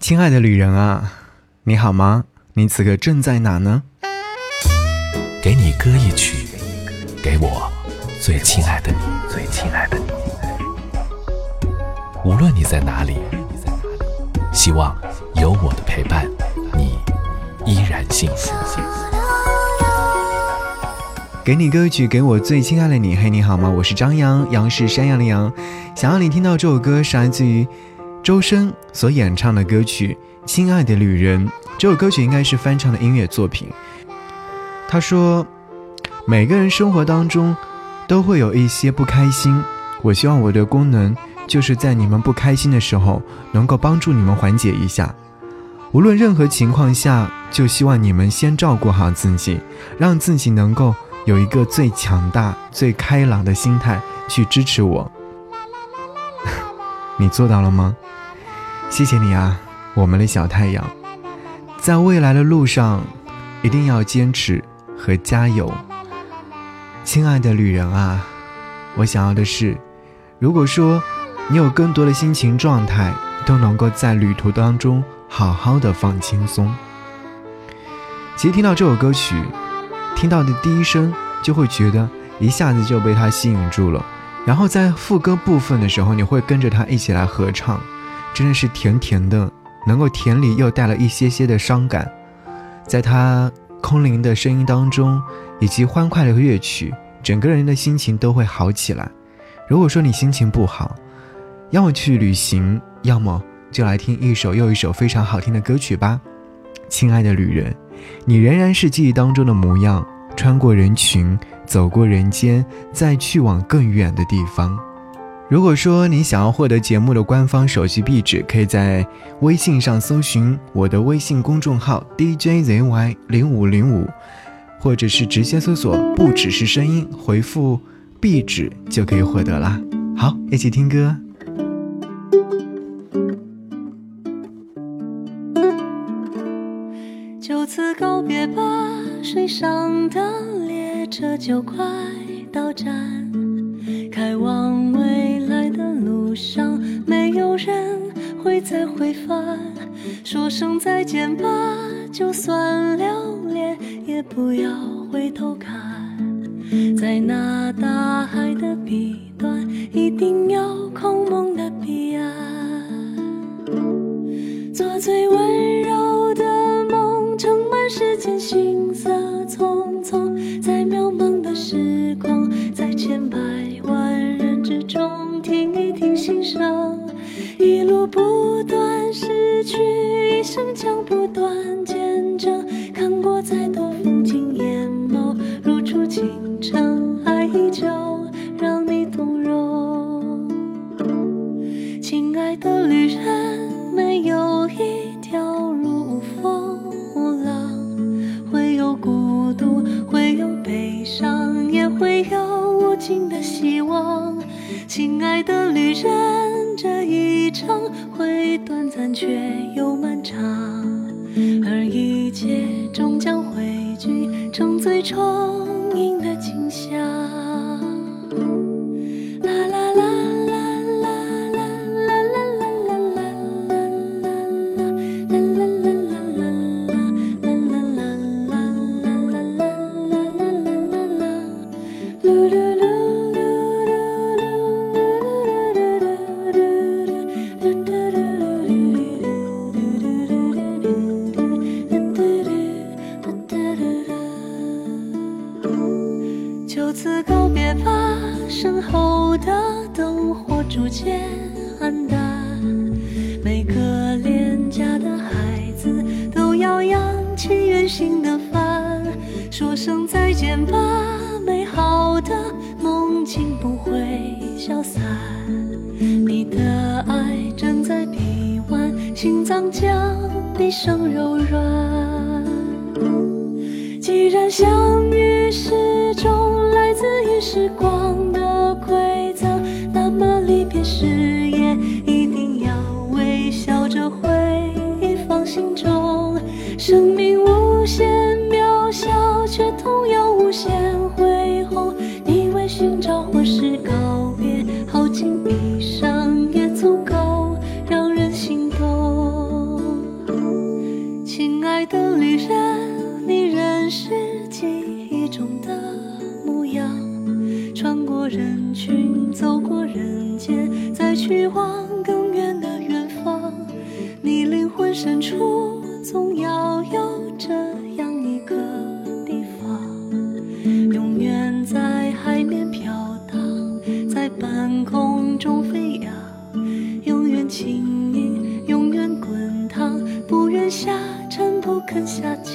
亲爱的旅人啊，你好吗？你此刻正在哪呢？给你歌一曲，给我最亲爱的你，最亲爱的你。无论你在哪里，希望有我的陪伴，你依然幸福。给你歌曲，给我最亲爱的你。嘿，你好吗？我是张扬，杨是山羊的羊。想要你听到这首歌，是来自于周深所演唱的歌曲《亲爱的旅人》。这首歌曲应该是翻唱的音乐作品。他说：“每个人生活当中都会有一些不开心，我希望我的功能就是在你们不开心的时候，能够帮助你们缓解一下。无论任何情况下，就希望你们先照顾好自己，让自己能够。”有一个最强大、最开朗的心态去支持我，你做到了吗？谢谢你啊，我们的小太阳，在未来的路上一定要坚持和加油，亲爱的旅人啊，我想要的是，如果说你有更多的心情状态，都能够在旅途当中好好的放轻松。其实听到这首歌曲。听到的第一声，就会觉得一下子就被它吸引住了。然后在副歌部分的时候，你会跟着他一起来合唱，真的是甜甜的，能够甜里又带了一些些的伤感。在他空灵的声音当中，以及欢快的乐曲，整个人的心情都会好起来。如果说你心情不好，要么去旅行，要么就来听一首又一首非常好听的歌曲吧，亲爱的旅人。你仍然是记忆当中的模样，穿过人群，走过人间，再去往更远的地方。如果说你想要获得节目的官方手机壁纸，可以在微信上搜寻我的微信公众号 DJZY 零五零五，或者是直接搜索“不只是声音”，回复“壁纸”就可以获得啦。好，一起听歌。就此告别吧，水上的列车就快到站。开往未来的路上，没有人会再回返。说声再见吧，就算留恋，也不要回头看。在那大海的彼端，一定要是爱的旅人，这一程会短暂却又漫长，而一切终将汇聚成最充盈的景象。逐渐暗淡，每个恋家的孩子都要扬起远行的帆，说声再见吧，美好的梦境不会消散，你的爱正在臂弯，心脏将毕生柔软。既然相遇是种。时光的心中。生命无限渺小，却同样无限恢宏。你为寻找或是告别，耗尽一生也足够让人心动。亲爱的旅人，你仍是记忆中的模样。穿过人群，走过人间，再去往更。灵魂深处，总要有这样一个地方，永远在海面飘荡，在半空中飞扬，永远轻盈，永远滚烫，不愿下沉，不肯下降。